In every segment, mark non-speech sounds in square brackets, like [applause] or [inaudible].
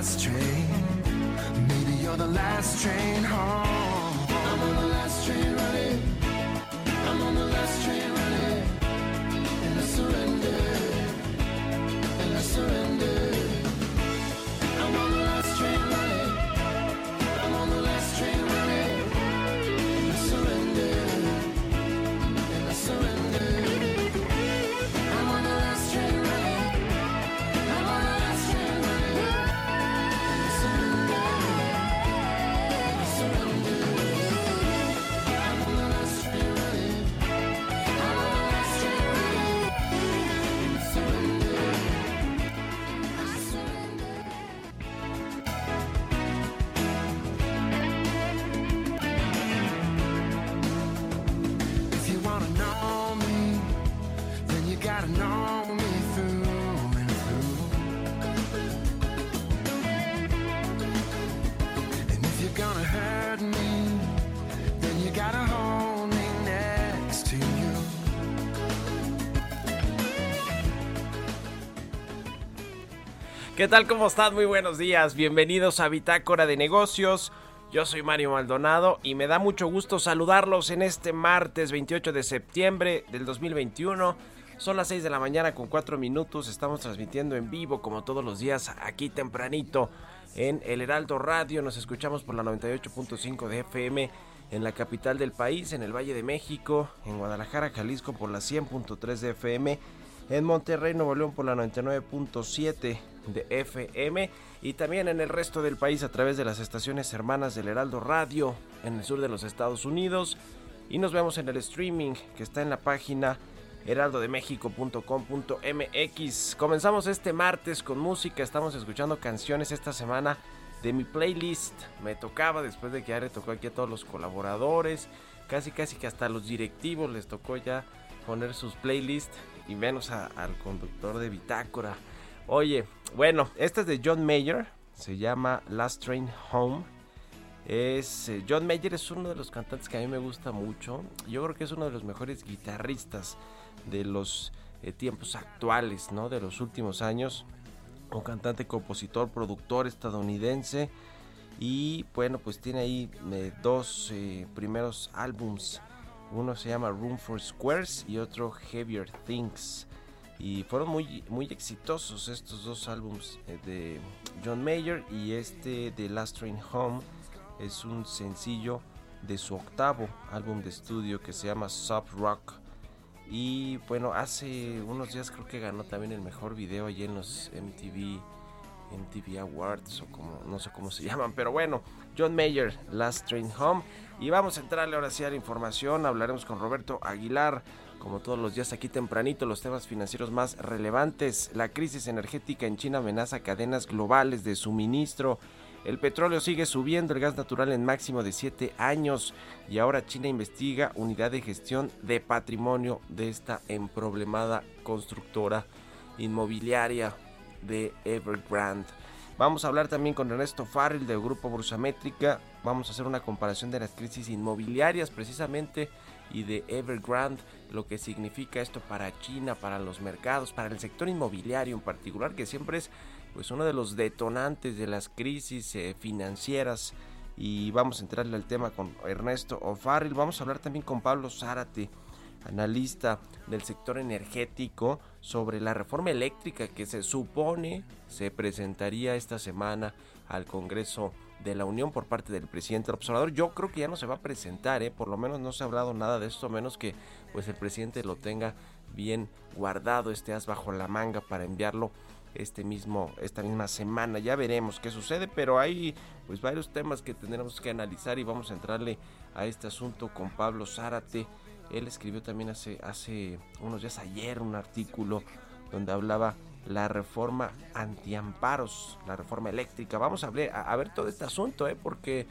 Last train. Maybe you're the last train home. Tal? ¿Cómo están? Muy buenos días. Bienvenidos a Bitácora de Negocios. Yo soy Mario Maldonado y me da mucho gusto saludarlos en este martes 28 de septiembre del 2021. Son las 6 de la mañana con 4 minutos. Estamos transmitiendo en vivo como todos los días aquí tempranito en El Heraldo Radio. Nos escuchamos por la 98.5 de FM en la capital del país, en el Valle de México, en Guadalajara, Jalisco por la 100.3 de FM en Monterrey, Nuevo León por la 99.7 de FM y también en el resto del país a través de las estaciones hermanas del Heraldo Radio en el sur de los Estados Unidos y nos vemos en el streaming que está en la página heraldodemexico.com.mx. Comenzamos este martes con música, estamos escuchando canciones esta semana de mi playlist. Me tocaba después de que ya le tocó aquí a todos los colaboradores, casi casi que hasta los directivos les tocó ya poner sus playlists y menos al conductor de Bitácora. Oye, bueno, esta es de John Mayer, se llama Last Train Home. Es, eh, John Mayer es uno de los cantantes que a mí me gusta mucho. Yo creo que es uno de los mejores guitarristas de los eh, tiempos actuales, ¿no? De los últimos años. Un cantante, compositor, productor estadounidense. Y bueno, pues tiene ahí eh, dos primeros álbums. Uno se llama Room for Squares y otro Heavier Things. Y fueron muy, muy exitosos estos dos álbums eh, de John Mayer. Y este de Last Train Home es un sencillo de su octavo álbum de estudio que se llama Sub Rock. Y bueno, hace unos días creo que ganó también el mejor video allí en los MTV, MTV Awards o como no sé cómo se [laughs] llaman, pero bueno, John Mayer, Last Train Home. Y vamos a entrarle ahora sí a la información, hablaremos con Roberto Aguilar, como todos los días aquí tempranito, los temas financieros más relevantes. La crisis energética en China amenaza cadenas globales de suministro. El petróleo sigue subiendo, el gas natural en máximo de 7 años y ahora China investiga unidad de gestión de patrimonio de esta emproblemada constructora. inmobiliaria de Evergrande. Vamos a hablar también con Ernesto Farrell del grupo Bursamétrica. Vamos a hacer una comparación de las crisis inmobiliarias precisamente y de Evergrande, lo que significa esto para China, para los mercados, para el sector inmobiliario en particular, que siempre es pues uno de los detonantes de las crisis eh, financieras. Y vamos a entrarle al tema con Ernesto O'Farrill. Vamos a hablar también con Pablo Zárate, analista del sector energético, sobre la reforma eléctrica que se supone se presentaría esta semana al Congreso de la Unión por parte del presidente del observador. Yo creo que ya no se va a presentar, ¿eh? por lo menos no se ha hablado nada de esto, menos que pues el presidente lo tenga bien guardado, este as bajo la manga para enviarlo este mismo esta misma semana. Ya veremos qué sucede, pero hay pues varios temas que tendremos que analizar y vamos a entrarle a este asunto con Pablo Zárate. Él escribió también hace hace unos días ayer un artículo donde hablaba la reforma antiamparos, la reforma eléctrica. Vamos a ver, a, ver todo este asunto, ¿eh? porque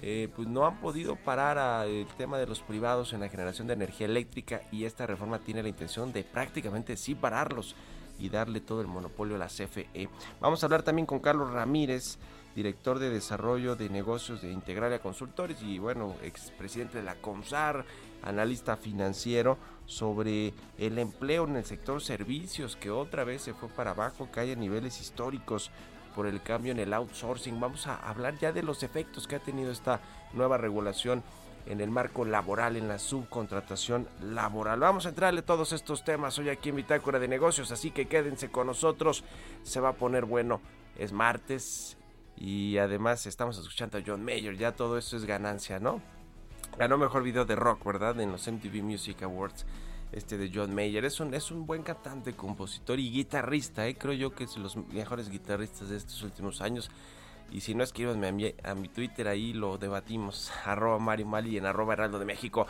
eh, pues no han podido parar el tema de los privados en la generación de energía eléctrica y esta reforma tiene la intención de prácticamente sí pararlos y darle todo el monopolio a la CFE. Vamos a hablar también con Carlos Ramírez, director de desarrollo de negocios de Integralia Consultores y bueno, expresidente de la CONSAR, analista financiero, sobre el empleo en el sector servicios que otra vez se fue para abajo, que hay a niveles históricos por el cambio en el outsourcing. Vamos a hablar ya de los efectos que ha tenido esta nueva regulación en el marco laboral, en la subcontratación laboral. Vamos a entrarle todos estos temas hoy aquí en Bitácora de Negocios, así que quédense con nosotros, se va a poner bueno. Es martes y además estamos escuchando a John Mayer, ya todo eso es ganancia, ¿no? Ganó mejor video de rock, ¿verdad? En los MTV Music Awards. Este de John Mayer. Es un, es un buen cantante, compositor y guitarrista. ¿eh? Creo yo que es los mejores guitarristas de estos últimos años. Y si no, escríbanme a mi, a mi Twitter, ahí lo debatimos. [laughs] Arroba Mario Mali en arroba Heraldo de México.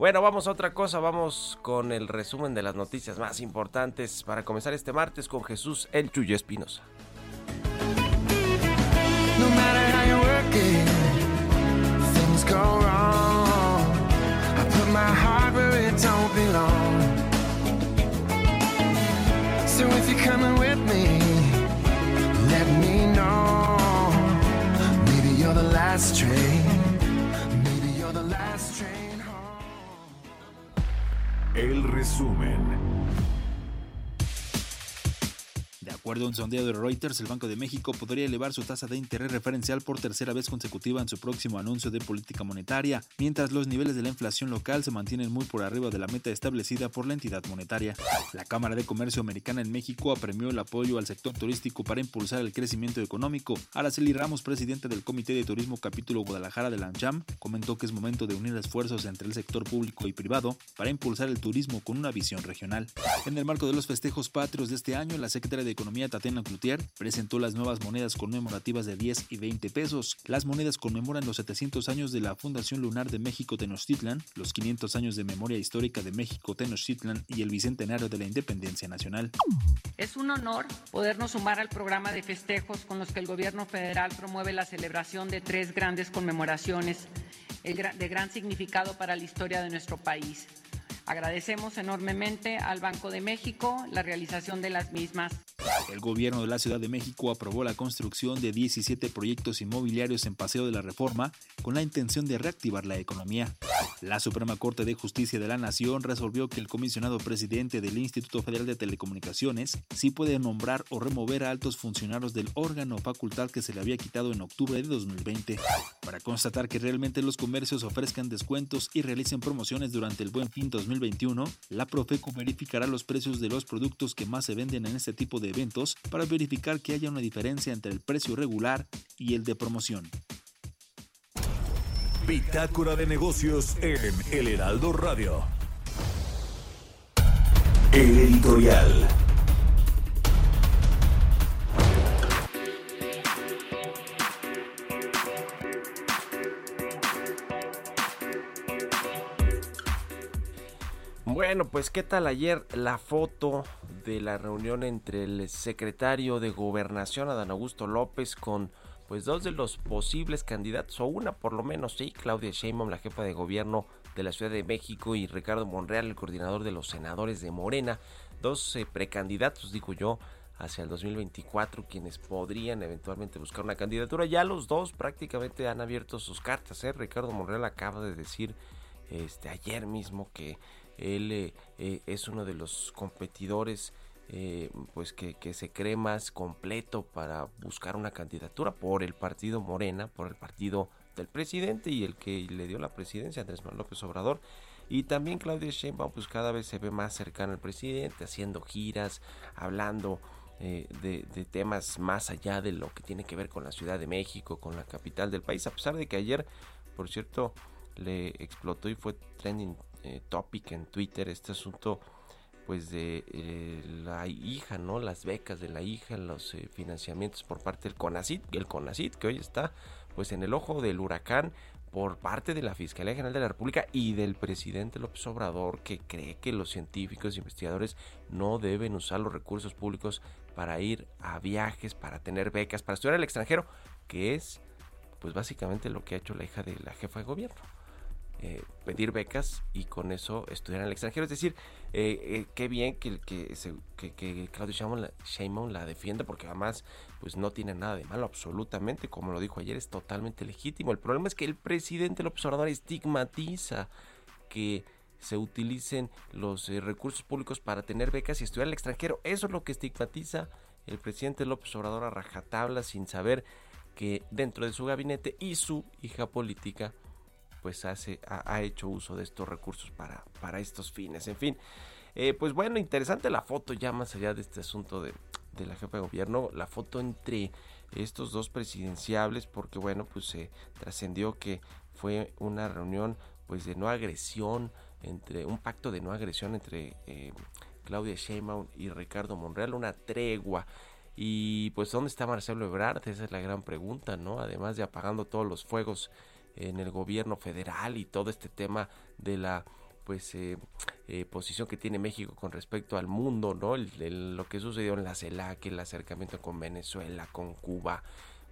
Bueno, vamos a otra cosa, vamos con el resumen de las noticias más importantes para comenzar este martes con Jesús El Chuyo Espinosa. So if you're coming with me, let me know. Maybe you're the last train. Maybe you're the last train home. El resumen. Acuerdo a un sondeo de Reuters, el Banco de México podría elevar su tasa de interés referencial por tercera vez consecutiva en su próximo anuncio de política monetaria, mientras los niveles de la inflación local se mantienen muy por arriba de la meta establecida por la entidad monetaria. La Cámara de Comercio Americana en México apremió el apoyo al sector turístico para impulsar el crecimiento económico. Araceli Ramos, presidente del Comité de Turismo Capítulo Guadalajara de la ANCHAM, comentó que es momento de unir esfuerzos entre el sector público y privado para impulsar el turismo con una visión regional. En el marco de los festejos patrios de este año, la secretaria de Economía Tatiana Cloutier presentó las nuevas monedas conmemorativas de 10 y 20 pesos. Las monedas conmemoran los 700 años de la Fundación Lunar de México Tenochtitlan, los 500 años de memoria histórica de México Tenochtitlan y el bicentenario de la Independencia Nacional. Es un honor podernos sumar al programa de festejos con los que el gobierno federal promueve la celebración de tres grandes conmemoraciones de gran significado para la historia de nuestro país. Agradecemos enormemente al Banco de México la realización de las mismas. El gobierno de la Ciudad de México aprobó la construcción de 17 proyectos inmobiliarios en Paseo de la Reforma con la intención de reactivar la economía. La Suprema Corte de Justicia de la Nación resolvió que el comisionado presidente del Instituto Federal de Telecomunicaciones sí puede nombrar o remover a altos funcionarios del órgano facultad que se le había quitado en octubre de 2020 para constatar que realmente los comercios ofrezcan descuentos y realicen promociones durante el Buen Fin 2020 2021, la Profeco verificará los precios de los productos que más se venden en este tipo de eventos para verificar que haya una diferencia entre el precio regular y el de promoción. Bitácora de negocios en El Heraldo Radio. El editorial. Bueno, pues qué tal ayer la foto de la reunión entre el secretario de Gobernación, Adán Augusto López, con pues dos de los posibles candidatos, o una por lo menos, sí, Claudia Sheinbaum, la jefa de gobierno de la Ciudad de México, y Ricardo Monreal, el coordinador de los senadores de Morena, dos eh, precandidatos, digo yo, hacia el 2024, quienes podrían eventualmente buscar una candidatura. Ya los dos prácticamente han abierto sus cartas. ¿eh? Ricardo Monreal acaba de decir este, ayer mismo que él eh, eh, es uno de los competidores pues que, se cree más completo para buscar una candidatura por el partido Morena, por el partido del presidente y el que le dio la presidencia, Andrés Manuel López Obrador. Y también Claudia Sheinbaum pues cada vez se ve más cercano al presidente, haciendo giras, hablando eh, de, temas más allá de lo que tiene que ver con la Ciudad de México, con la capital del país, a pesar de que ayer, por cierto, le explotó y fue trending eh, topic en Twitter este asunto pues de eh, la hija, ¿no? Las becas de la hija, los financiamientos por parte del CONACIT, el CONACIT que hoy está pues en el ojo del huracán por parte de la Fiscalía General de la República y del presidente López Obrador que cree que los científicos e investigadores no deben usar los recursos públicos para ir a viajes, para tener becas, para estudiar al extranjero, que es pues básicamente lo que ha hecho la hija de la jefa de gobierno. Eh, pedir becas y con eso estudiar en el extranjero. Es decir, eh, eh, qué bien que, que, que, que Claudio Sheinbaum la, defienda porque además pues no tiene nada de malo absolutamente, como lo dijo ayer, es totalmente legítimo. El problema es que el presidente López Obrador estigmatiza que se utilicen los recursos públicos para tener becas y estudiar al extranjero. Eso es lo que estigmatiza el presidente López Obrador a rajatabla sin saber que dentro de su gabinete y su hija política pues hace, ha, hecho uso de estos recursos para, para estos fines. En fin, eh, pues bueno, interesante la foto ya más allá de este asunto de, de la jefa de gobierno, la foto entre estos dos presidenciables, porque bueno, pues se trascendió que fue una reunión pues de no agresión, entre un pacto de no agresión entre eh, Claudia Sheinbaum y Ricardo Monreal, una tregua. Y pues ¿dónde está Marcelo Ebrard? Esa es la gran pregunta, ¿no? Además de apagando todos los fuegos en el gobierno federal y todo este tema de la pues eh, eh, posición que tiene México con respecto al mundo, ¿no? lo que sucedió en la CELAC, el acercamiento con Venezuela, con Cuba,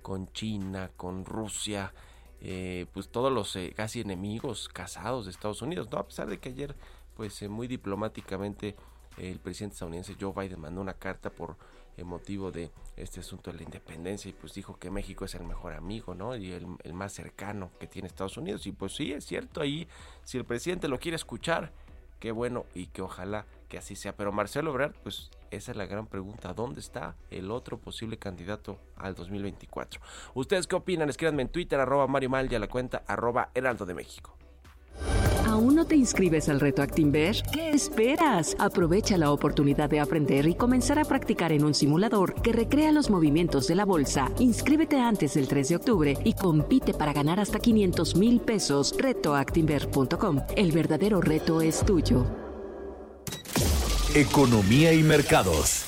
con China, con Rusia, eh, pues todos los casi enemigos casados de Estados Unidos, ¿no? A pesar de que ayer, pues muy diplomáticamente, el presidente estadounidense Joe Biden mandó una carta por motivo de este asunto de la independencia y pues dijo que México es el mejor amigo, ¿no? Y el, más cercano que tiene Estados Unidos. Y pues sí, es cierto, ahí si el presidente lo quiere escuchar, qué bueno y que ojalá que así sea. Pero Marcelo Ebrard, pues esa es la gran pregunta. ¿Dónde está el otro posible candidato al 2024? ¿Ustedes qué opinan? Escríbanme en Twitter, arroba Mario Mal y la cuenta arroba Heraldo de México. ¿Aún no te inscribes al reto Actinver? ¿Qué esperas? Aprovecha la oportunidad de aprender y comenzar a practicar en un simulador que recrea los movimientos de la bolsa. Inscríbete antes del 3 de octubre y compite para ganar hasta 500 mil pesos. Retoactinver.com. El verdadero reto es tuyo. Economía y mercados.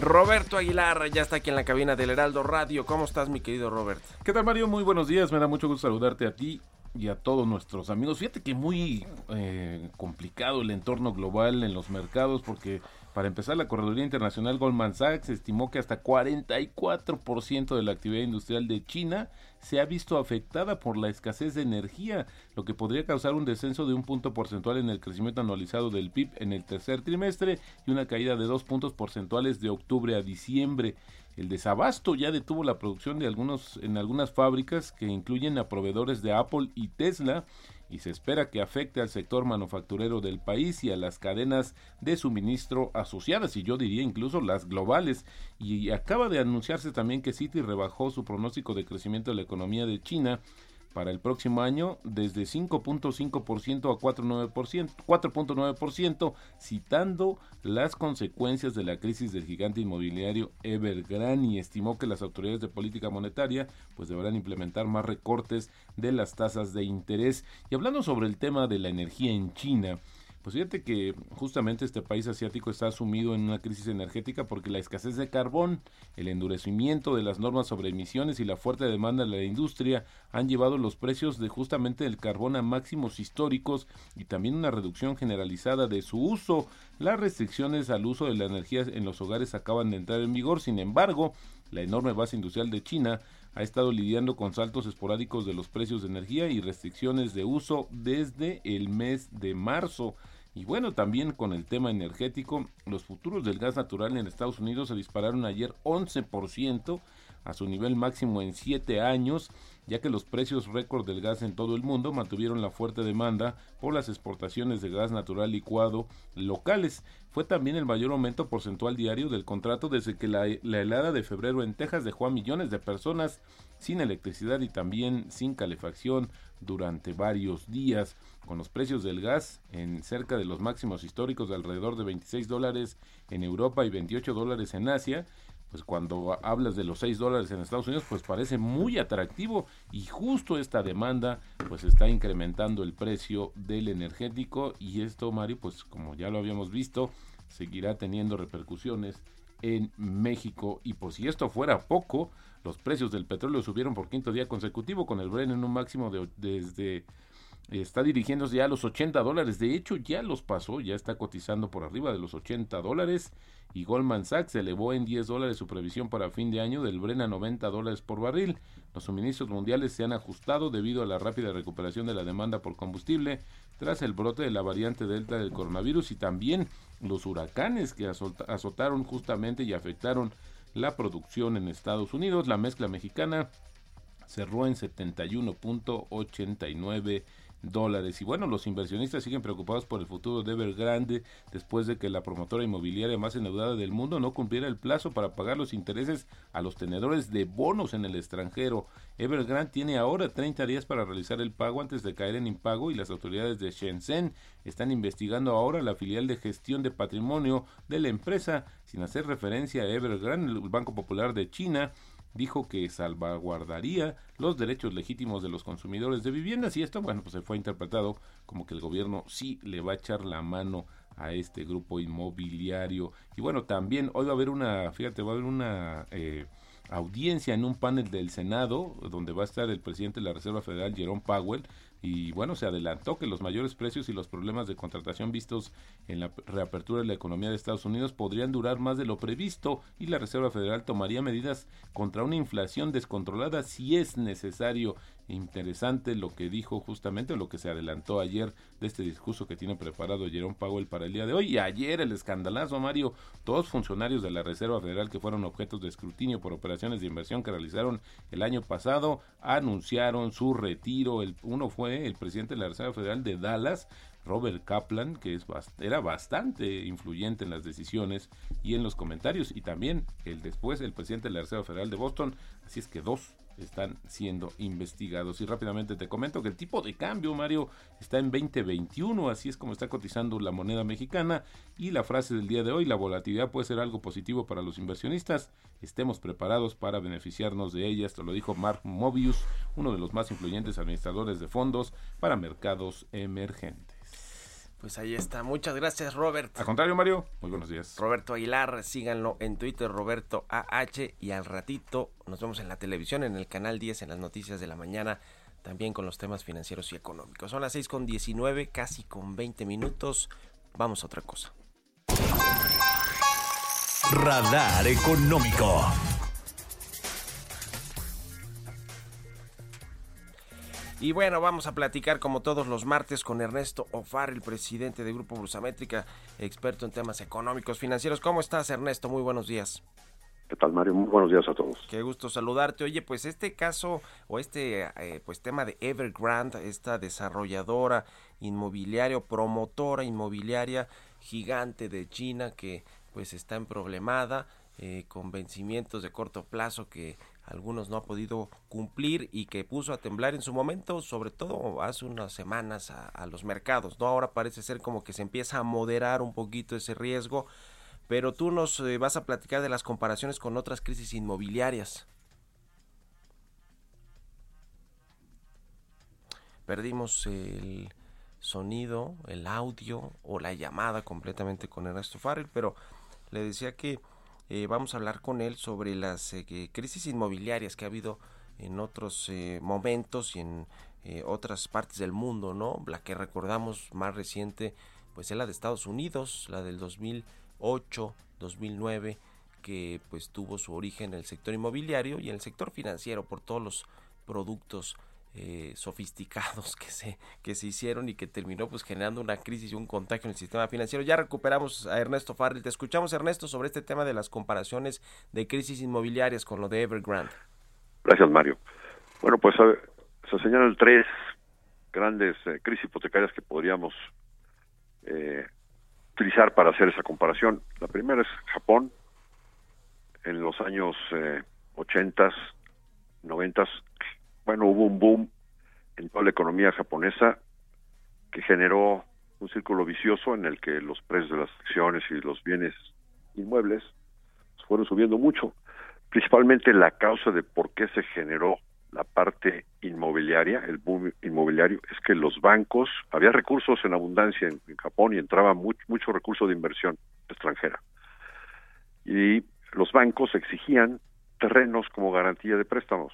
Roberto Aguilar ya está aquí en la cabina del Heraldo Radio. ¿Cómo estás, mi querido Robert? ¿Qué tal, Mario? Muy buenos días. Me da mucho gusto saludarte a ti y a todos nuestros amigos. Fíjate que muy eh, complicado el entorno global en los mercados porque para empezar la Correduría Internacional Goldman Sachs estimó que hasta 44% de la actividad industrial de China se ha visto afectada por la escasez de energía, lo que podría causar un descenso de un punto porcentual en el crecimiento anualizado del PIB en el tercer trimestre y una caída de dos puntos porcentuales de octubre a diciembre. El desabasto ya detuvo la producción de algunos en algunas fábricas que incluyen a proveedores de Apple y Tesla y se espera que afecte al sector manufacturero del país y a las cadenas de suministro asociadas y yo diría incluso las globales. Y acaba de anunciarse también que Citi rebajó su pronóstico de crecimiento de la economía de China para el próximo año desde 5.5% a 4.9%, citando las consecuencias de la crisis del gigante inmobiliario Evergrande y estimó que las autoridades de política monetaria pues deberán implementar más recortes de las tasas de interés. Y hablando sobre el tema de la energía en China, pues fíjate que justamente este país asiático está sumido en una crisis energética porque la escasez de carbón, el endurecimiento de las normas sobre emisiones y la fuerte demanda de la industria han llevado los precios de justamente el carbón a máximos históricos y también una reducción generalizada de su uso. Las restricciones al uso de la energía en los hogares acaban de entrar en vigor, sin embargo, la enorme base industrial de China ha estado lidiando con saltos esporádicos de los precios de energía y restricciones de uso desde el mes de marzo. Y bueno, también con el tema energético, los futuros del gas natural en Estados Unidos se dispararon ayer 11% a su nivel máximo en 7 años, ya que los precios récord del gas en todo el mundo mantuvieron la fuerte demanda por las exportaciones de gas natural licuado locales. Fue también el mayor aumento porcentual diario del contrato desde que la, la helada de febrero en Texas dejó a millones de personas sin electricidad y también sin calefacción durante varios días, con los precios del gas en cerca de los máximos históricos de alrededor de 26 dólares en Europa y 28 dólares en Asia, pues cuando hablas de los 6 dólares en Estados Unidos, pues parece muy atractivo y justo esta demanda pues está incrementando el precio del energético y esto, Mario, pues como ya lo habíamos visto, seguirá teniendo repercusiones en México. Y por si esto fuera poco, los precios del petróleo subieron por quinto día consecutivo con el Bren en un máximo de desde está dirigiéndose ya a los 80 dólares. De hecho, ya los pasó, ya está cotizando por arriba de los 80 dólares. Y Goldman Sachs elevó en 10 dólares su previsión para fin de año del Bren a 90 dólares por barril. Los suministros mundiales se han ajustado debido a la rápida recuperación de la demanda por combustible tras el brote de la variante Delta del coronavirus y también los huracanes que azotaron justamente y afectaron la producción en Estados Unidos. La mezcla mexicana cerró en 71.89 dólares. Y bueno, los inversionistas siguen preocupados por el futuro de Evergrande después de que la promotora inmobiliaria más endeudada del mundo no cumpliera el plazo para pagar los intereses a los tenedores de bonos en el extranjero. Evergrande tiene ahora 30 días para realizar el pago antes de caer en impago y las autoridades de Shenzhen están investigando ahora la filial de gestión de patrimonio de la empresa sin hacer referencia a Evergrande, el Banco Popular de China dijo que salvaguardaría los derechos legítimos de los consumidores de viviendas y esto, bueno, pues se fue interpretado como que el gobierno sí le va a echar la mano a este grupo inmobiliario. Y bueno, también hoy va a haber una, fíjate, va a haber una eh, audiencia en un panel del Senado donde va a estar el presidente de la Reserva Federal, Jerome Powell, y bueno, se adelantó que los mayores precios y los problemas de contratación vistos en la reapertura de la economía de Estados Unidos podrían durar más de lo previsto y la Reserva Federal tomaría medidas contra una inflación descontrolada si es necesario interesante lo que dijo justamente, lo que se adelantó ayer de este discurso que tiene preparado Jerome Powell para el día de hoy. Y ayer el escandalazo, Mario, dos funcionarios de la Reserva Federal que fueron objetos de escrutinio por operaciones de inversión que realizaron el año pasado anunciaron su retiro. El, uno fue el presidente de la Reserva Federal de Dallas, Robert Kaplan, que es, era bastante influyente en las decisiones y en los comentarios, y también el después el presidente de la Reserva Federal de Boston. Así es que dos están siendo investigados. Y rápidamente te comento que el tipo de cambio, Mario, está en 2021, así es como está cotizando la moneda mexicana. Y la frase del día de hoy, la volatilidad puede ser algo positivo para los inversionistas. Estemos preparados para beneficiarnos de ella. Esto lo dijo Mark Mobius, uno de los más influyentes administradores de fondos para mercados emergentes. Pues ahí está. Muchas gracias, Robert. Al contrario, Mario. Muy buenos días. Roberto Aguilar, síganlo en Twitter, Roberto AH. Y al ratito nos vemos en la televisión, en el canal 10, en las noticias de la mañana, también con los temas financieros y económicos. Son las 6 con 19, casi con 20 minutos. Vamos a otra cosa. Radar económico. Y bueno, vamos a platicar como todos los martes con Ernesto Ofar, el presidente de Grupo Brusamétrica, experto en temas económicos, financieros. ¿Cómo estás, Ernesto? Muy buenos días. ¿Qué tal, Mario? Muy buenos días a todos. Qué gusto saludarte. Oye, pues este caso o este eh, pues tema de Evergrande, esta desarrolladora inmobiliaria o promotora inmobiliaria gigante de China que pues está en problemada eh, con vencimientos de corto plazo que algunos no ha podido cumplir y que puso a temblar en su momento, sobre todo hace unas semanas a, los mercados, ¿no? Ahora parece ser como que se empieza a moderar un poquito ese riesgo, pero tú nos eh, vas a platicar de las comparaciones con otras crisis inmobiliarias. Perdimos el sonido, el audio o la llamada completamente con Ernesto Farrell, pero le decía que eh, vamos a hablar con él sobre las eh, crisis inmobiliarias que ha habido en otros eh, momentos y en otras partes del mundo, ¿no? La que recordamos más reciente, pues es la de Estados Unidos, la del 2008, 2009, que pues tuvo su origen en el sector inmobiliario y en el sector financiero por todos los productos eh, sofisticados que se, que se hicieron y que terminó pues generando una crisis y un contagio en el sistema financiero. Ya recuperamos a Ernesto Farrell. Te escuchamos, Ernesto, sobre este tema de las comparaciones de crisis inmobiliarias con lo de Evergrande. Gracias, Mario. Bueno, pues se señalan tres grandes eh, crisis hipotecarias que podríamos eh, utilizar para hacer esa comparación. La primera es Japón. En los años eh, 80, 90, bueno, hubo un boom en toda la economía japonesa que generó un círculo vicioso en el que los precios de las acciones y los bienes inmuebles fueron subiendo mucho. Principalmente la causa de por qué se generó la parte inmobiliaria, el boom inmobiliario, es que los bancos, había recursos en abundancia en, Japón y entraba mucho, recurso de inversión extranjera. Y los bancos exigían terrenos como garantía de préstamos.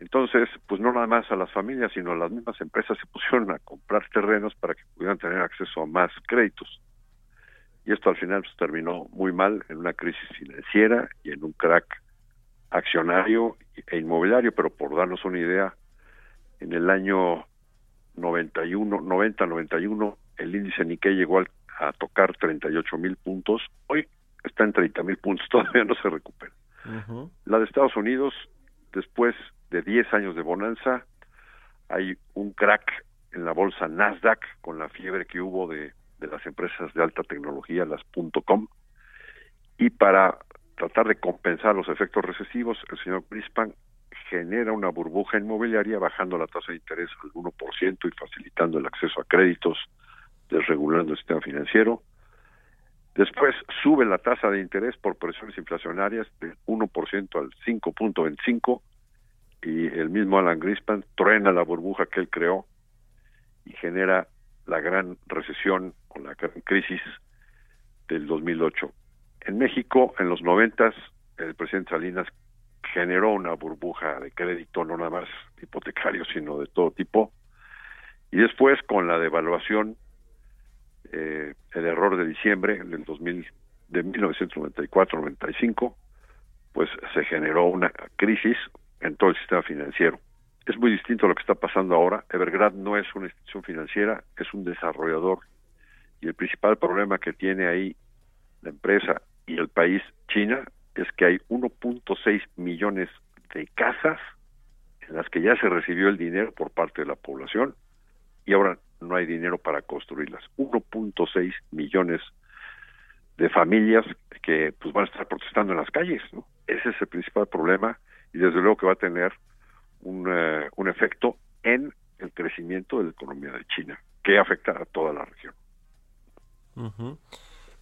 Entonces, pues no nada más a las familias, sino a las mismas empresas se pusieron a comprar terrenos para que pudieran tener acceso a más créditos. Y esto al final pues, terminó muy mal en una crisis financiera y en un crack accionario e inmobiliario, pero por darnos una idea, en el año 91, 90-91, el índice Nikkei llegó a tocar 38 mil puntos. Hoy está en 30 mil puntos, [laughs] todavía no se recupera. La de Estados Unidos, después de 10 años de bonanza, hay un crack en la bolsa Nasdaq con la fiebre que hubo de, de las empresas de alta tecnología, las .com, y para tratar de compensar los efectos recesivos, el señor Grispan genera una burbuja inmobiliaria bajando la tasa de interés al 1% y facilitando el acceso a créditos, desregulando el sistema financiero. Después sube la tasa de interés por presiones inflacionarias del 1% al 5.25 y el mismo Alan Grispan truena la burbuja que él creó y genera la gran recesión o la gran crisis del 2008. En México, en los noventas, el presidente Salinas generó una burbuja de crédito, no nada más hipotecario, sino de todo tipo. Y después, con la devaluación, eh, el error de diciembre del 2000, de 1994-95, pues se generó una crisis en todo el sistema financiero. Es muy distinto a lo que está pasando ahora. Evergrande no es una institución financiera, es un desarrollador. Y el principal problema que tiene ahí la empresa y el país China es que hay 1.6 millones de casas en las que ya se recibió el dinero por parte de la población y ahora no hay dinero para construirlas. 1.6 millones de familias que pues van a estar protestando en las calles, ¿no? Ese es el principal problema y desde luego que va a tener un, eh, un efecto en el crecimiento de la economía de China, que afecta a toda la región.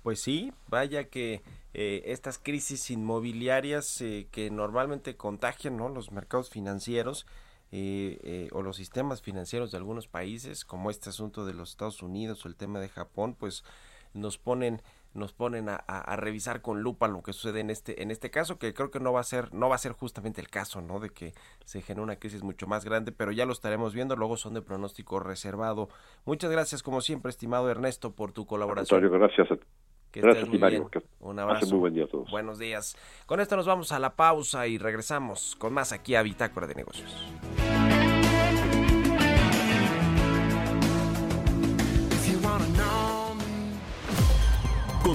Pues sí, vaya que eh, estas crisis inmobiliarias eh, que normalmente contagian ¿no? los mercados financieros eh, o los sistemas financieros de algunos países, como este asunto de los Estados Unidos o el tema de Japón, pues nos ponen nos ponen a, a, revisar con lupa lo que sucede en este en este caso que creo que no va a ser no va a ser justamente el caso no de que se genere una crisis mucho más grande pero ya lo estaremos viendo luego son de pronóstico reservado muchas gracias como siempre estimado Ernesto por tu colaboración gracias a que Gracias, estés muy bien. Que Un abrazo. muy buen día a todos. Buenos días. Con esto nos vamos a la pausa y regresamos con más aquí a Bitácora de Negocios.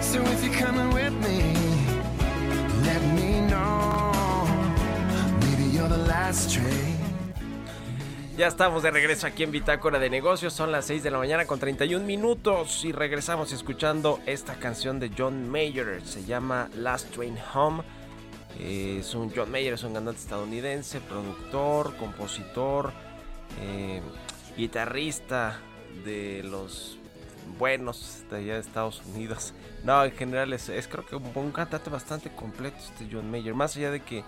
So if you're coming with me, let me know. Maybe you're the last train. Ya estamos de regreso aquí en Bitácora de Negocios. Son las 6 de la mañana con 31 minutos y regresamos escuchando esta canción de John Mayer. Se llama Last Train Home. Es un John Mayer, es un cantante estadounidense, productor, compositor, eh, guitarrista, de los buenos de allá de Estados Unidos. [laughs] No, en general es, creo que un, un cantante bastante completo este John Mayer. Más allá de que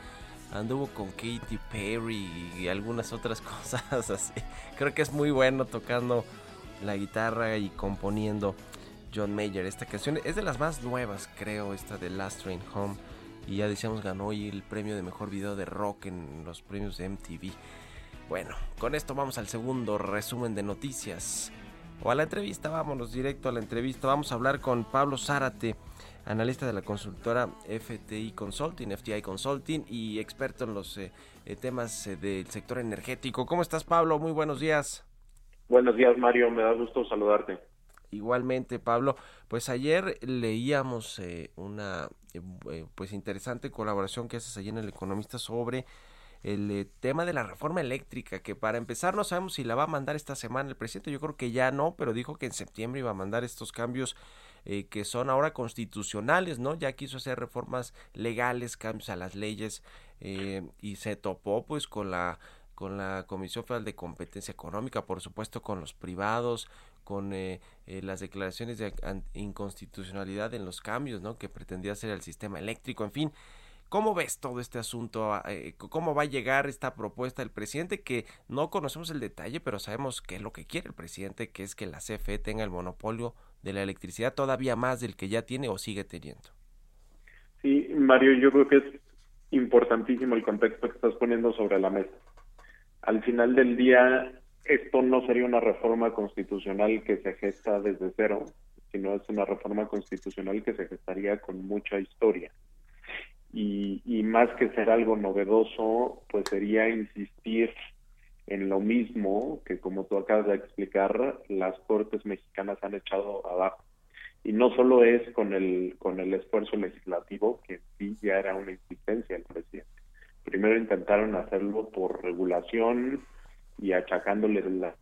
anduvo con Katy Perry y algunas otras [laughs] cosas así. Creo que es muy bueno tocando la guitarra y componiendo John Mayer. Esta canción es de las más nuevas, creo, esta de Last Train Home. Y ya decíamos, ganó hoy el premio de mejor video de rock en los premios de MTV. Bueno, con esto vamos al segundo resumen de noticias. O a la entrevista, vámonos directo a la entrevista. Vamos a hablar con Pablo Zárate analista de la consultora FTI Consulting, FTI Consulting y experto en los eh, eh, temas eh, del sector energético. ¿Cómo estás, Pablo? Muy buenos días. Buenos días, Mario. Me da gusto saludarte. Igualmente, Pablo. Pues ayer leíamos una pues interesante colaboración que haces allí en El Economista sobre el tema de la reforma eléctrica, que para empezar no sabemos si la va a mandar esta semana el presidente, yo creo que ya no, pero dijo que en septiembre iba a mandar estos cambios eh, que son ahora constitucionales, ¿no? Ya quiso hacer reformas legales, cambios a las leyes eh, y se topó pues con la con la Comisión Federal de Competencia Económica, por supuesto con los privados, con eh, las declaraciones de inconstitucionalidad en los cambios, ¿no? Que pretendía hacer el sistema eléctrico, en fin. ¿Cómo ves todo este asunto? ¿Cómo va a llegar esta propuesta del presidente? Que no conocemos el detalle, pero sabemos qué es lo que quiere el presidente, que es que la CFE tenga el monopolio de la electricidad todavía más del que ya tiene o sigue teniendo. Sí, Mario, yo creo que es importantísimo el contexto que estás poniendo sobre la mesa. Al final del día, esto no sería una reforma constitucional que se gesta desde cero, sino es una reforma constitucional que se gestaría con mucha historia. Y, y más que ser algo novedoso, pues sería insistir en lo mismo que, como tú acabas de explicar, las cortes mexicanas han echado abajo. Y no solo es con el, con el esfuerzo legislativo, que sí ya era una insistencia del presidente. Primero intentaron hacerlo por regulación y achacándole la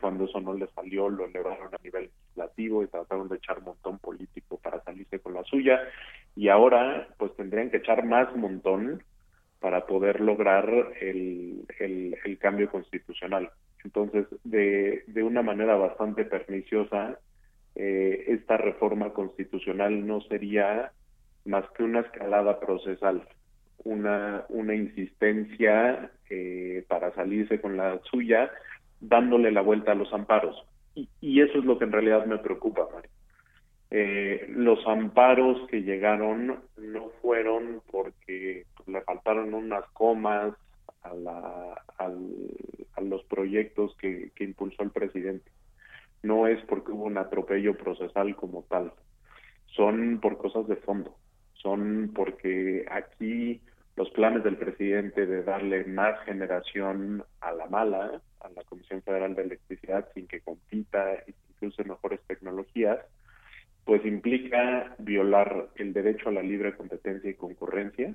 cuando eso no le salió lo elevaron a nivel legislativo y trataron de echar montón político para salirse con la suya y ahora pues tendrían que echar más montón para poder lograr el, el, cambio constitucional. Entonces, de, de una manera bastante perniciosa, eh, esta reforma constitucional no sería más que una escalada procesal, una, una insistencia eh, para salirse con la suya, dándole la vuelta a los amparos. Y, y eso es lo que en realidad me preocupa, Mario. Eh, los amparos que llegaron no fueron porque le faltaron unas comas a, la, a los proyectos que, que impulsó el presidente. No es porque hubo un atropello procesal como tal. Son por cosas de fondo. Son porque aquí los planes del presidente de darle más generación a la mala, a la Comisión Federal de Electricidad, sin que compita y que use mejores tecnologías, pues implica violar el derecho a la libre competencia y concurrencia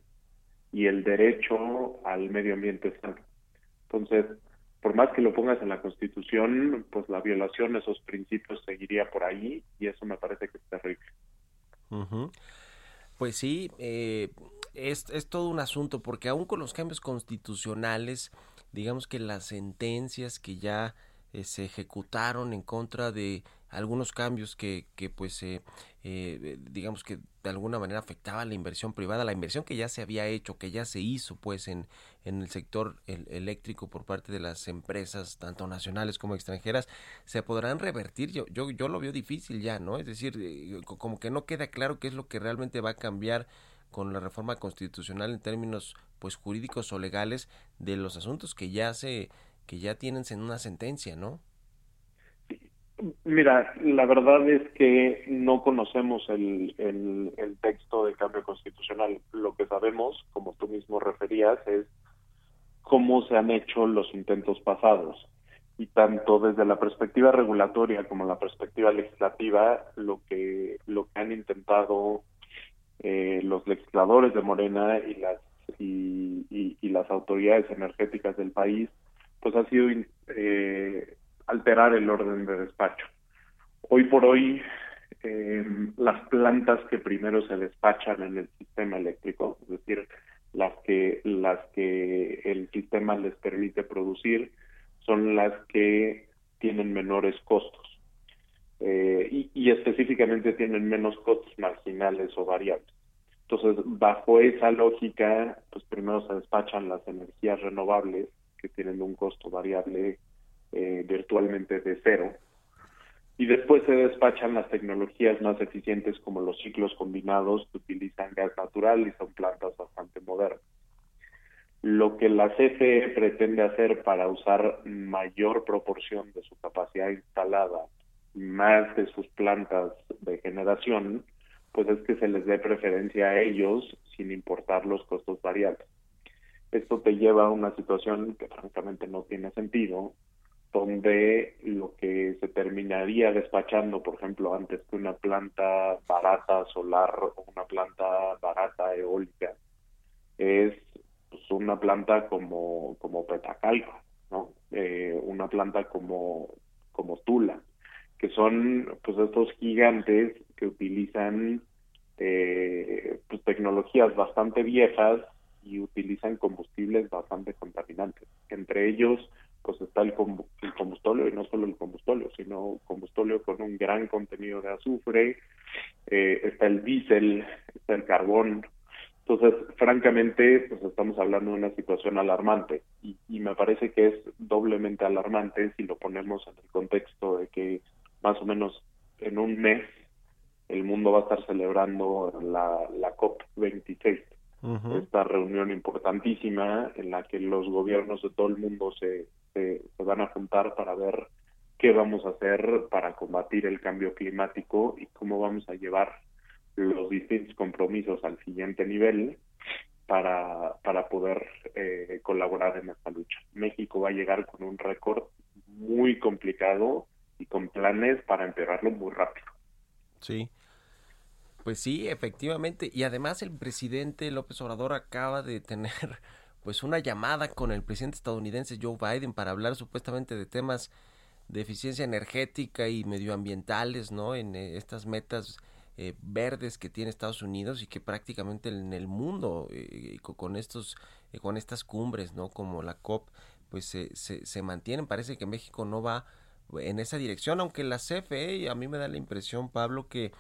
y el derecho al medio ambiente sano. Entonces, por más que lo pongas en la Constitución, pues la violación de esos principios seguiría por ahí y eso me parece que es terrible. Pues sí, eh, es, es todo un asunto porque aún con los cambios constitucionales, digamos que las sentencias que ya eh, se ejecutaron en contra de algunos cambios que, que pues eh, eh, digamos que de alguna manera afectaba la inversión privada, la inversión que ya se había hecho, que ya se hizo pues en, en el sector eléctrico por parte de las empresas, tanto nacionales como extranjeras, se podrán revertir. Yo, yo, yo lo veo difícil ya, ¿no? Es decir, eh, como que no queda claro qué es lo que realmente va a cambiar con la reforma constitucional en términos pues jurídicos o legales de los asuntos que ya se que ya tienen en una sentencia, ¿no? Mira, la verdad es que no conocemos el, el, texto de cambio constitucional. Lo que sabemos, como tú mismo referías, es cómo se han hecho los intentos pasados. Y tanto desde la perspectiva regulatoria como la perspectiva legislativa, lo que, lo que han intentado eh, los legisladores de Morena y las, y, y, y las autoridades energéticas del país pues ha sido eh, alterar el orden de despacho. Hoy por hoy, eh, las plantas que primero se despachan en el sistema eléctrico, es decir, las que las que el sistema les permite producir, son las que tienen menores costos eh, y, y específicamente tienen menos costos marginales o variables. Entonces, bajo esa lógica, pues primero se despachan las energías renovables que tienen un costo variable eh, virtualmente de cero. Y después se despachan las tecnologías más eficientes como los ciclos combinados que utilizan gas natural y son plantas bastante modernas. Lo que la CFE pretende hacer para usar mayor proporción de su capacidad instalada, más de sus plantas de generación, pues es que se les dé preferencia a ellos sin importar los costos variables. Esto te lleva a una situación que francamente no tiene sentido, donde lo que se terminaría despachando, por ejemplo, antes que una planta barata solar o una planta barata eólica, es pues, una planta como, como Petacalco, ¿no? Eh, una planta como, como Tula, que son pues estos gigantes que utilizan eh, pues, tecnologías bastante viejas y utilizan combustibles bastante contaminantes. Entre ellos, pues está el, combustóleo, y no solo el combustóleo, sino combustóleo con un gran contenido de azufre, eh, está el diésel, está el carbón. Entonces, francamente, pues estamos hablando de una situación alarmante y, y me parece que es doblemente alarmante si lo ponemos en el contexto de que más o menos en un mes el mundo va a estar celebrando la, la COP26, esta reunión importantísima en la que los gobiernos de todo el mundo se, se, van a juntar para ver qué vamos a hacer para combatir el cambio climático y cómo vamos a llevar los distintos compromisos al siguiente nivel para, para poder eh, colaborar en esta lucha. México va a llegar con un récord muy complicado y con planes para empeorarlo muy rápido. Sí. Pues sí, efectivamente. Y además el presidente López Obrador acaba de tener [laughs] pues una llamada con el presidente estadounidense Joe Biden para hablar supuestamente de temas de eficiencia energética y medioambientales, ¿no? En eh, estas metas eh, verdes que tiene Estados Unidos y que prácticamente en el mundo eh, con estos con estas cumbres, ¿no? Como la COP, pues se, se, se mantienen. Parece que México no va en esa dirección, aunque la CFE, a mí me da la impresión, Pablo, que,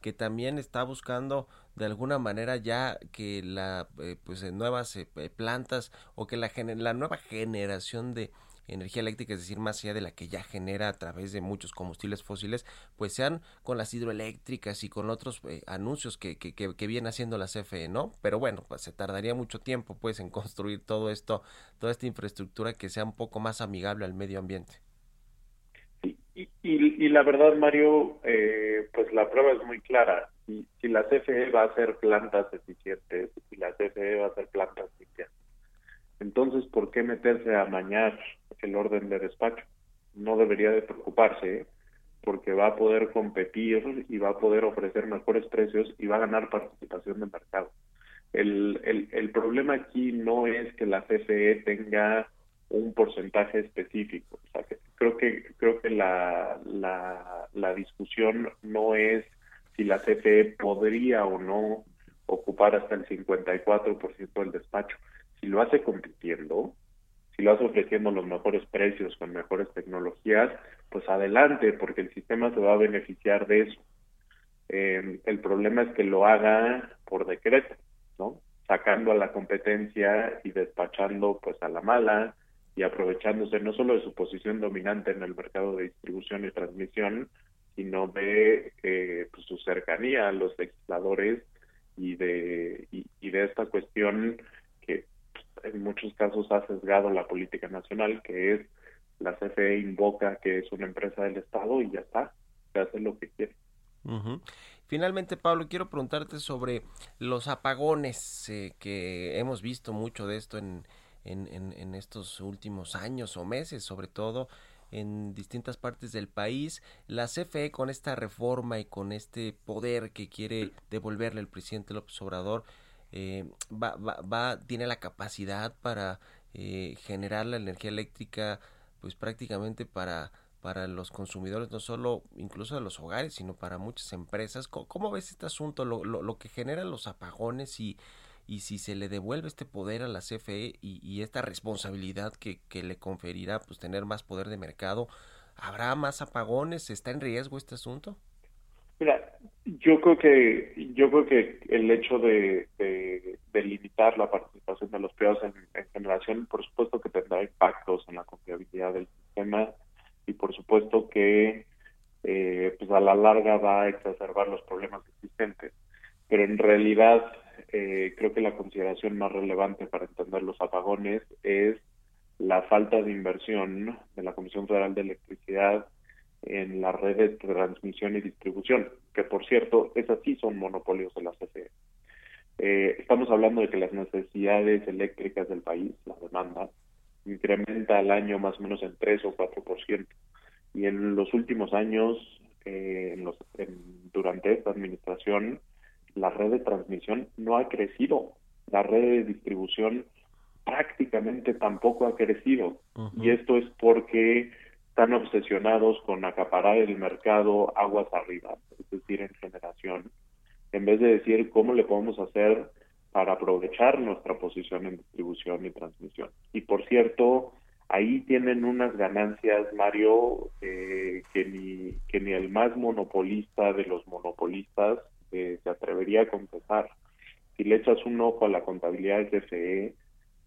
que también está buscando de alguna manera ya que la eh, pues nuevas eh, plantas o que la, la nueva generación de energía eléctrica, es decir, más allá de la que ya genera a través de muchos combustibles fósiles, pues sean con las hidroeléctricas y con otros eh, anuncios que, que, que, viene haciendo la CFE, ¿no? Pero bueno, pues se tardaría mucho tiempo pues en [laughs] construir todo esto, toda esta infraestructura que sea un poco más amigable al medio ambiente. Y, y, la verdad, Mario, eh, pues la prueba es muy clara. Si, si la CFE va a hacer plantas eficientes y la CFE va a hacer plantas limpias, entonces, ¿por qué meterse a mañar el orden de despacho? No debería de preocuparse porque va a poder competir y va a poder ofrecer mejores precios y va a ganar participación de mercado. El, el, el problema aquí no es que la CFE tenga un porcentaje específico. O sea, que creo que creo que la, la, la discusión no es si la CFE podría o no ocupar hasta el 54% del despacho. Si lo hace compitiendo, si lo hace ofreciendo los mejores precios con mejores tecnologías, pues adelante, porque el sistema se va a beneficiar de eso. Eh, el problema es que lo haga por decreto, ¿no? Sacando a la competencia y despachando pues a la mala, y aprovechándose no solo de su posición dominante en el mercado de distribución y transmisión, sino de eh, pues, su cercanía a los legisladores y de, y, de esta cuestión que en muchos casos ha sesgado la política nacional, que es la CFE invoca que es una empresa del Estado y ya está, se hace lo que quiere. Finalmente, Pablo, quiero preguntarte sobre los apagones eh, que hemos visto mucho de esto en, en, en, estos últimos años o meses, sobre todo en distintas partes del país. La CFE con esta reforma y con este poder que quiere devolverle el presidente López Obrador, eh, va, va, tiene la capacidad para eh, generar la energía eléctrica pues prácticamente para para los consumidores, no solo incluso de los hogares, sino para muchas empresas. ¿Cómo, ves este asunto, lo, lo, lo, que genera los apagones y, y si se le devuelve este poder a la CFE y, esta responsabilidad que, le conferirá pues tener más poder de mercado, ¿habrá más apagones? ¿Está en riesgo este asunto? Mira, yo creo que yo creo que el hecho de limitar la participación de los privados en, en, generación, por supuesto que tendrá impactos en la confiabilidad del sistema y por supuesto que eh, pues a la larga va a exacerbar los problemas existentes. Pero en realidad eh, creo que la consideración más relevante para entender los apagones es la falta de inversión de la Comisión Federal de Electricidad en la red de transmisión y distribución, que por cierto, esas sí son monopolios de la CFE. Eh, estamos hablando de que las necesidades eléctricas del país, la demanda, incrementa al año más o menos en 3 o 4%. Y en los últimos años, eh, en los, en, durante esta administración, la red de transmisión no ha crecido. La red de distribución prácticamente tampoco ha crecido. Uh -huh. Y esto es porque están obsesionados con acaparar el mercado aguas arriba, es decir, en generación, en vez de decir cómo le podemos hacer para aprovechar nuestra posición en distribución y transmisión. Y por cierto, ahí tienen unas ganancias, Mario, eh, que, ni, que ni el más monopolista de los monopolistas eh, se atrevería a confesar. Si le echas un ojo a la contabilidad de CFE,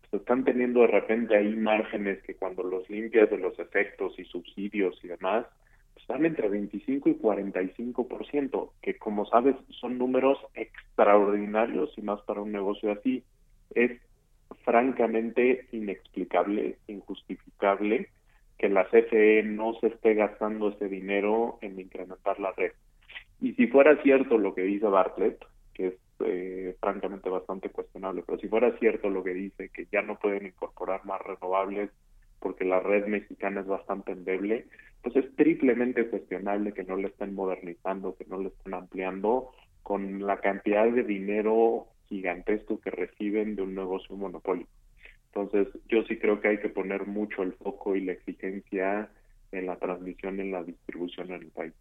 pues están teniendo de repente ahí márgenes que cuando los limpias de los efectos y subsidios y demás, pues están entre 25 y 45%, que como sabes son números extraordinarios y más para un negocio así. Es francamente inexplicable, injustificable que la CFE no se esté gastando ese dinero en incrementar la red. Y si fuera cierto lo que dice Bartlett, que es eh, francamente bastante cuestionable, pero si fuera cierto lo que dice, que ya no pueden incorporar más renovables porque la red mexicana es bastante endeble, pues es triplemente cuestionable que no le estén modernizando, que no le estén ampliando con la cantidad de dinero gigantesco que reciben de un negocio monopólico. Entonces, yo sí creo que hay que poner mucho el foco y la exigencia en la transmisión y en la distribución en el país.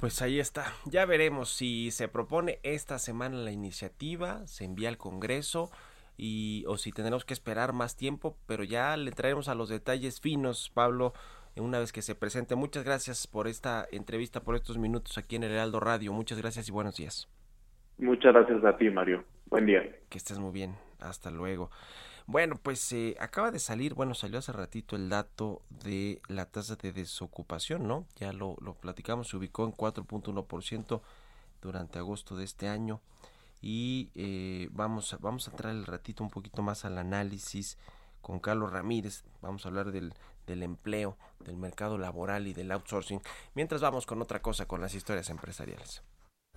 Pues ahí está. Ya veremos si se propone esta semana la iniciativa, se envía al Congreso y o si tendremos que esperar más tiempo, pero ya le traeremos a los detalles finos, Pablo, una vez que se presente. Muchas gracias por esta entrevista, por estos minutos aquí en el Heraldo Radio. Muchas gracias y buenos días. Muchas gracias a ti, Mario. Buen día. Que estés muy bien. Hasta luego. Bueno, pues eh, acaba de salir, bueno, salió hace ratito el dato de la tasa de desocupación, ¿no? Ya lo, lo platicamos, se ubicó en 4.1% durante agosto de este año. Y eh, vamos, vamos a entrar el ratito un poquito más al análisis con Carlos Ramírez. Vamos a hablar del, del empleo, del mercado laboral y del outsourcing. Mientras vamos con otra cosa, con las historias empresariales.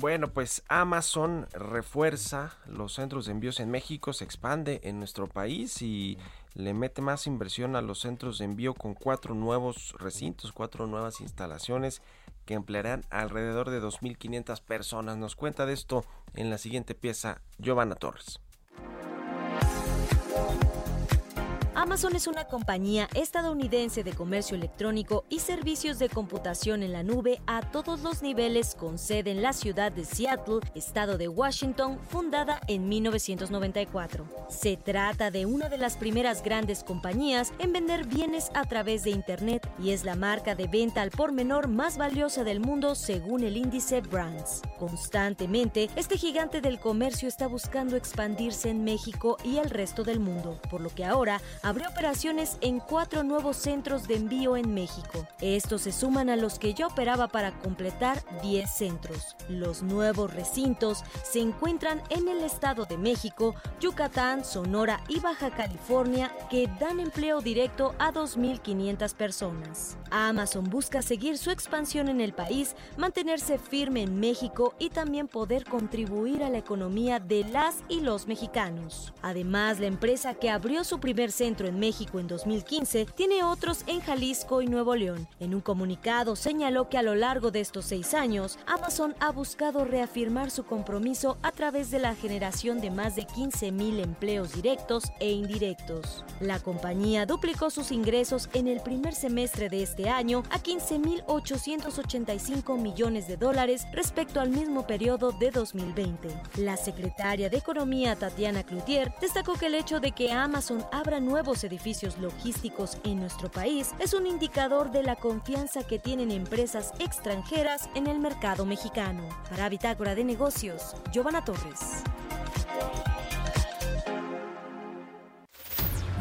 Bueno, pues Amazon refuerza los centros de envíos en México, se expande en nuestro país y le mete más inversión a los centros de envío con cuatro nuevos recintos, cuatro nuevas instalaciones que emplearán alrededor de 2.500 personas. Nos cuenta de esto en la siguiente pieza Giovanna Torres. Amazon es una compañía estadounidense de comercio electrónico y servicios de computación en la nube a todos los niveles con sede en la ciudad de Seattle, estado de Washington, fundada en 1994. Se trata de una de las primeras grandes compañías en vender bienes a través de Internet y es la marca de venta al por menor más valiosa del mundo según el índice Brands. Constantemente, este gigante del comercio está buscando expandirse en México y el resto del mundo, por lo que ahora operaciones en cuatro nuevos centros de envío en México. Estos se suman a los que ya operaba para completar 10 centros. Los nuevos recintos se encuentran en el Estado de México, Yucatán, Sonora y Baja California, que dan empleo directo a 2.500 personas. Amazon busca seguir su expansión en el país, mantenerse firme en México y también poder contribuir a la economía de las y los mexicanos. Además, la empresa que abrió su primer centro en México en 2015 tiene otros en Jalisco y Nuevo León. En un comunicado señaló que a lo largo de estos seis años, Amazon ha buscado reafirmar su compromiso a través de la generación de más de 15.000 empleos directos e indirectos. La compañía duplicó sus ingresos en el primer semestre de este año a 15.885 millones de dólares respecto al mismo periodo de 2020. La secretaria de Economía Tatiana Cloutier destacó que el hecho de que Amazon abra nuevos edificios logísticos en nuestro país es un indicador de la confianza que tienen empresas extranjeras en el mercado mexicano. Para Bitácora de Negocios, Giovanna Torres.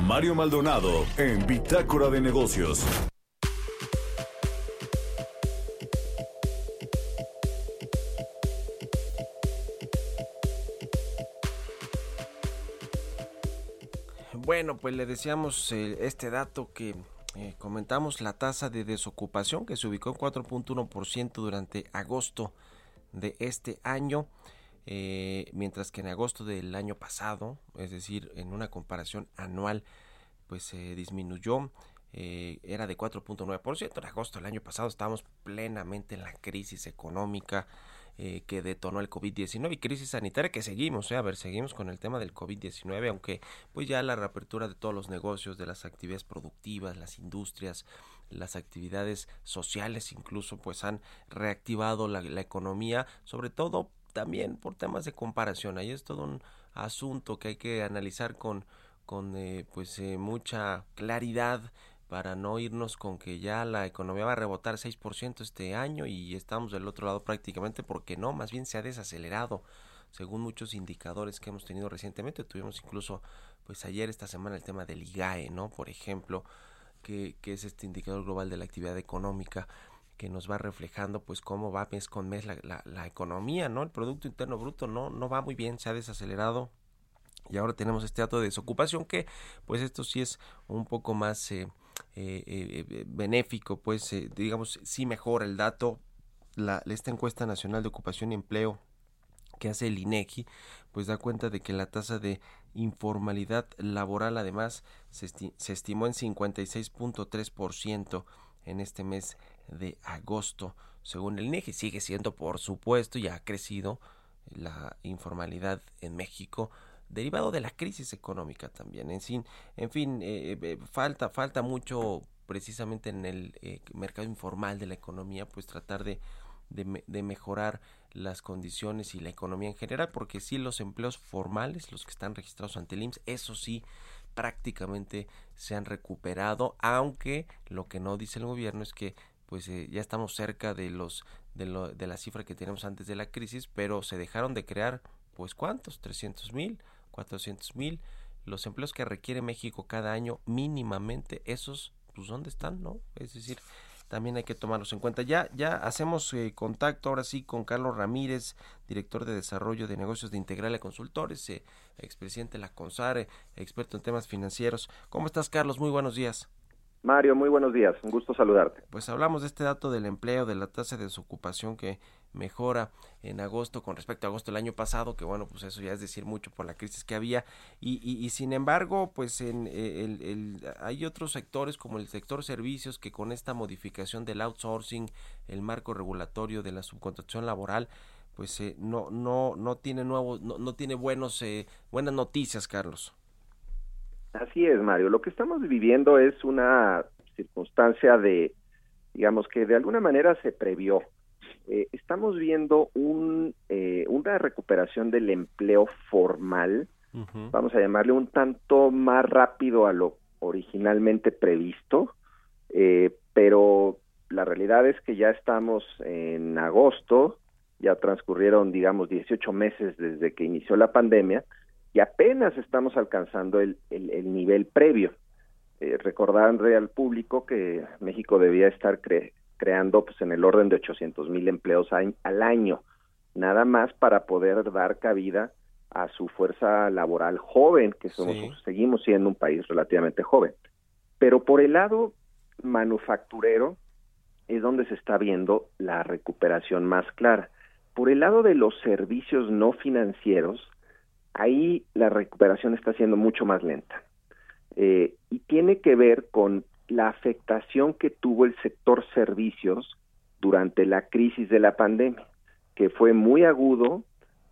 Mario Maldonado en Bitácora de Negocios. Bueno, pues le decíamos eh, este dato que eh, comentamos, la tasa de desocupación que se ubicó en 4.1% durante agosto de este año, eh, mientras que en agosto del año pasado, es decir, en una comparación anual, pues se disminuyó. era de 4.9%. En agosto del año pasado estábamos plenamente en la crisis económica, eh, que detonó el COVID-19 y crisis sanitaria que seguimos, eh, a ver, seguimos con el tema del COVID-19, aunque pues ya la reapertura de todos los negocios, de las actividades productivas, las industrias, las actividades sociales incluso pues han reactivado la, economía, sobre todo también por temas de comparación. Ahí es todo un asunto que hay que analizar con, con eh, pues mucha claridad para no irnos con que ya la economía va a rebotar 6% este año y estamos del otro lado prácticamente porque no, más bien se ha desacelerado según muchos indicadores que hemos tenido recientemente. Tuvimos incluso pues ayer esta semana el tema del IGAE, ¿no? Por ejemplo, que, que es este indicador global de la actividad económica que nos va reflejando pues cómo va mes con mes la, la, la economía, ¿no? El Producto Interno Bruto no, no va muy bien, se ha desacelerado y ahora tenemos este dato de desocupación que pues esto sí es un poco más eh, benéfico pues digamos sí mejora el dato. La, esta encuesta nacional de ocupación y empleo que hace el INEGI pues da cuenta de que la tasa de informalidad laboral además se, se estimó en 56.3% en este mes de agosto según el INEGI. Sigue siendo por supuesto y ha crecido la informalidad en México derivado de la crisis económica también. En fin, en fin eh, eh, falta, falta mucho precisamente en el eh, mercado informal de la economía, pues tratar de, de, mejorar las condiciones y la economía en general, porque sí los empleos formales, los que están registrados ante el IMSS, eso sí prácticamente se han recuperado, aunque lo que no dice el gobierno es que pues ya estamos cerca de los de, lo, de la cifra que tenemos antes de la crisis, pero se dejaron de crear pues cuántos, 300 mil, 400 mil, los empleos que requiere México cada año mínimamente, esos, pues dónde están, ¿no? Es decir, también hay que tomarlos en cuenta. Ya, ya hacemos eh, contacto ahora sí con Carlos Ramírez, director de desarrollo de negocios de Integrale Consultores, eh, expresidente de la CONSARE, experto en temas financieros. ¿Cómo estás, Carlos? Muy buenos días. Mario, muy buenos días, un gusto saludarte. Pues hablamos de este dato del empleo, de la tasa de desocupación que mejora en agosto con respecto a agosto del año pasado, que bueno, pues eso ya es decir mucho por la crisis que había, y, sin embargo, pues en eh, el, el, hay otros sectores como el sector servicios que con esta modificación del outsourcing, el marco regulatorio de la subcontratación laboral, pues eh, no, no, no tiene nuevos, no, no tiene buenos, eh, buenas noticias, Carlos. Así es, Mario. Lo que estamos viviendo es una circunstancia de, digamos que de alguna manera se previó. Eh, estamos viendo un, eh, una recuperación del empleo formal, vamos a llamarle un tanto más rápido a lo originalmente previsto, eh, pero la realidad es que ya estamos en agosto, ya transcurrieron, digamos, 18 meses desde que inició la pandemia, y apenas estamos alcanzando el, el, nivel previo. eh, recordarle al público que México debía estar creando pues en el orden de 800 mil empleos al año, nada más para poder dar cabida a su fuerza laboral joven, que somos, seguimos siendo un país relativamente joven. Pero por el lado manufacturero es donde se está viendo la recuperación más clara. Por el lado de los servicios no financieros, ahí la recuperación está siendo mucho más lenta. Eh, y tiene que ver con la afectación que tuvo el sector servicios durante la crisis de la pandemia, que fue muy agudo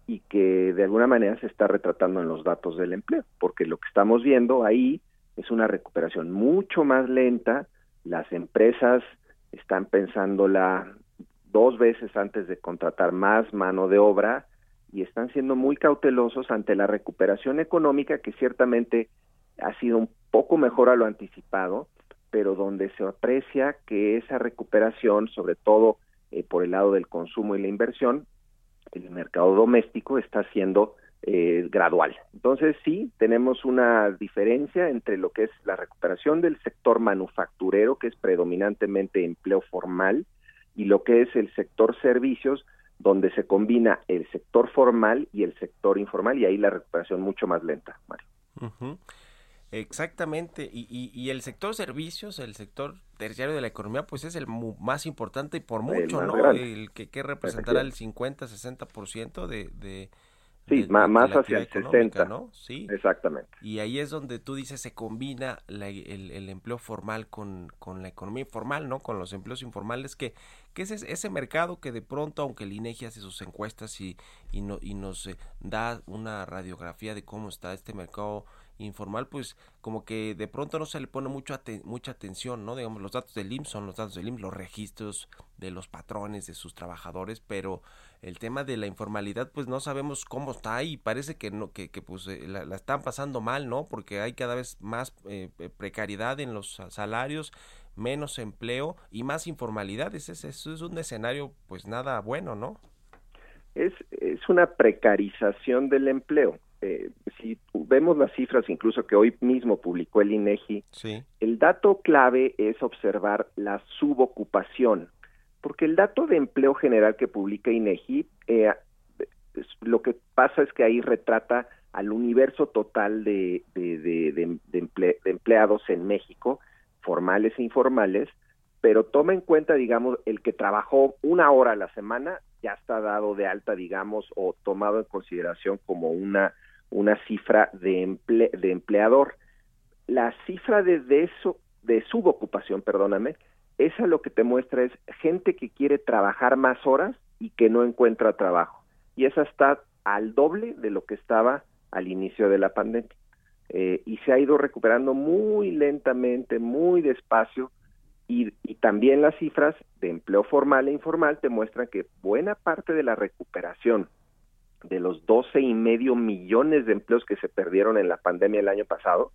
y que de alguna manera se está retratando en los datos del empleo, porque lo que estamos viendo ahí es una recuperación mucho más lenta, las empresas están pensándola dos veces antes de contratar más mano de obra y están siendo muy cautelosos ante la recuperación económica que ciertamente ha sido un poco mejor a lo anticipado, pero donde se aprecia que esa recuperación, sobre todo eh, por el lado del consumo y la inversión, el mercado doméstico está siendo eh, gradual. Entonces sí, tenemos una diferencia entre lo que es la recuperación del sector manufacturero, que es predominantemente empleo formal, y lo que es el sector servicios, donde se combina el sector formal y el sector informal, y ahí la recuperación mucho más lenta, Mario. Exactamente, y, y, el sector servicios, el sector terciario de la economía, pues es el más importante y por mucho, ¿no? El que, que representará el 50-60% de, de, Sí, más, hacia el 60, ¿no? Sí. Exactamente. Y ahí es donde tú dices se combina el, empleo formal con, con, la economía informal, ¿no? Con los empleos informales, que, que es ese mercado que de pronto, aunque el INEGI hace sus encuestas y, y, no, y nos eh, da una radiografía de cómo está este mercado informal, pues como que de pronto no se le pone mucho mucha atención, ¿no? Digamos, los datos del IMSS son los datos del IMSS, los registros de los patrones, de sus trabajadores, pero el tema de la informalidad, pues no sabemos cómo está y parece que no, que, que pues eh, la, están pasando mal, ¿no? Porque hay cada vez más eh, precariedad en los salarios, menos empleo y más informalidad. Eso es, es un escenario, pues nada bueno, ¿no? Es, es una precarización del empleo eh, si vemos las cifras incluso que hoy mismo publicó el INEGI, el dato clave es observar la subocupación, porque el dato de empleo general que publica INEGI, eh, lo que pasa es que ahí retrata al universo total de, de, empleados en México, formales e informales, pero toma en cuenta, digamos, el que trabajó una hora a la semana ya está dado de alta, digamos, o tomado en consideración como una una cifra de, empleador. La cifra de, de, de subocupación, perdóname, esa lo que te muestra es gente que quiere trabajar más horas y que no encuentra trabajo. Y esa está al doble de lo que estaba al inicio de la pandemia. Eh, y se ha ido recuperando muy lentamente, muy despacio, y, también las cifras de empleo formal e informal te muestran que buena parte de la recuperación de los 12 y medio millones de empleos que se perdieron en la pandemia el año pasado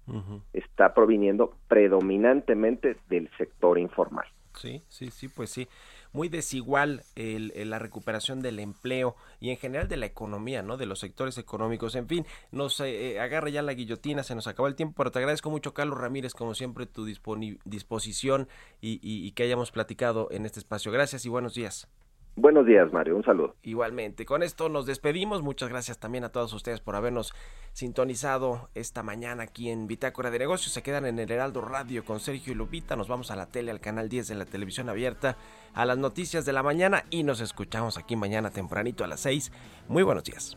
está proviniendo predominantemente del sector informal. Sí, sí, sí, pues sí. Muy desigual el, la recuperación del empleo y en general de la economía, ¿no? De los sectores económicos. En fin, nos eh, eh, agarra ya la guillotina, se nos acabó el tiempo, pero te agradezco mucho, Carlos Ramírez, como siempre, tu disposición y que hayamos platicado en este espacio. Gracias y buenos días. Buenos días, Mario. Un saludo. Igualmente. Con esto nos despedimos. Muchas gracias también a todos ustedes por habernos sintonizado esta mañana aquí en Bitácora de Negocios. Se quedan en el Heraldo Radio con Sergio y Lupita. Nos vamos a la tele, al canal 10 de la televisión abierta, a las noticias de la mañana y nos escuchamos aquí mañana tempranito a las 6. Muy buenos días.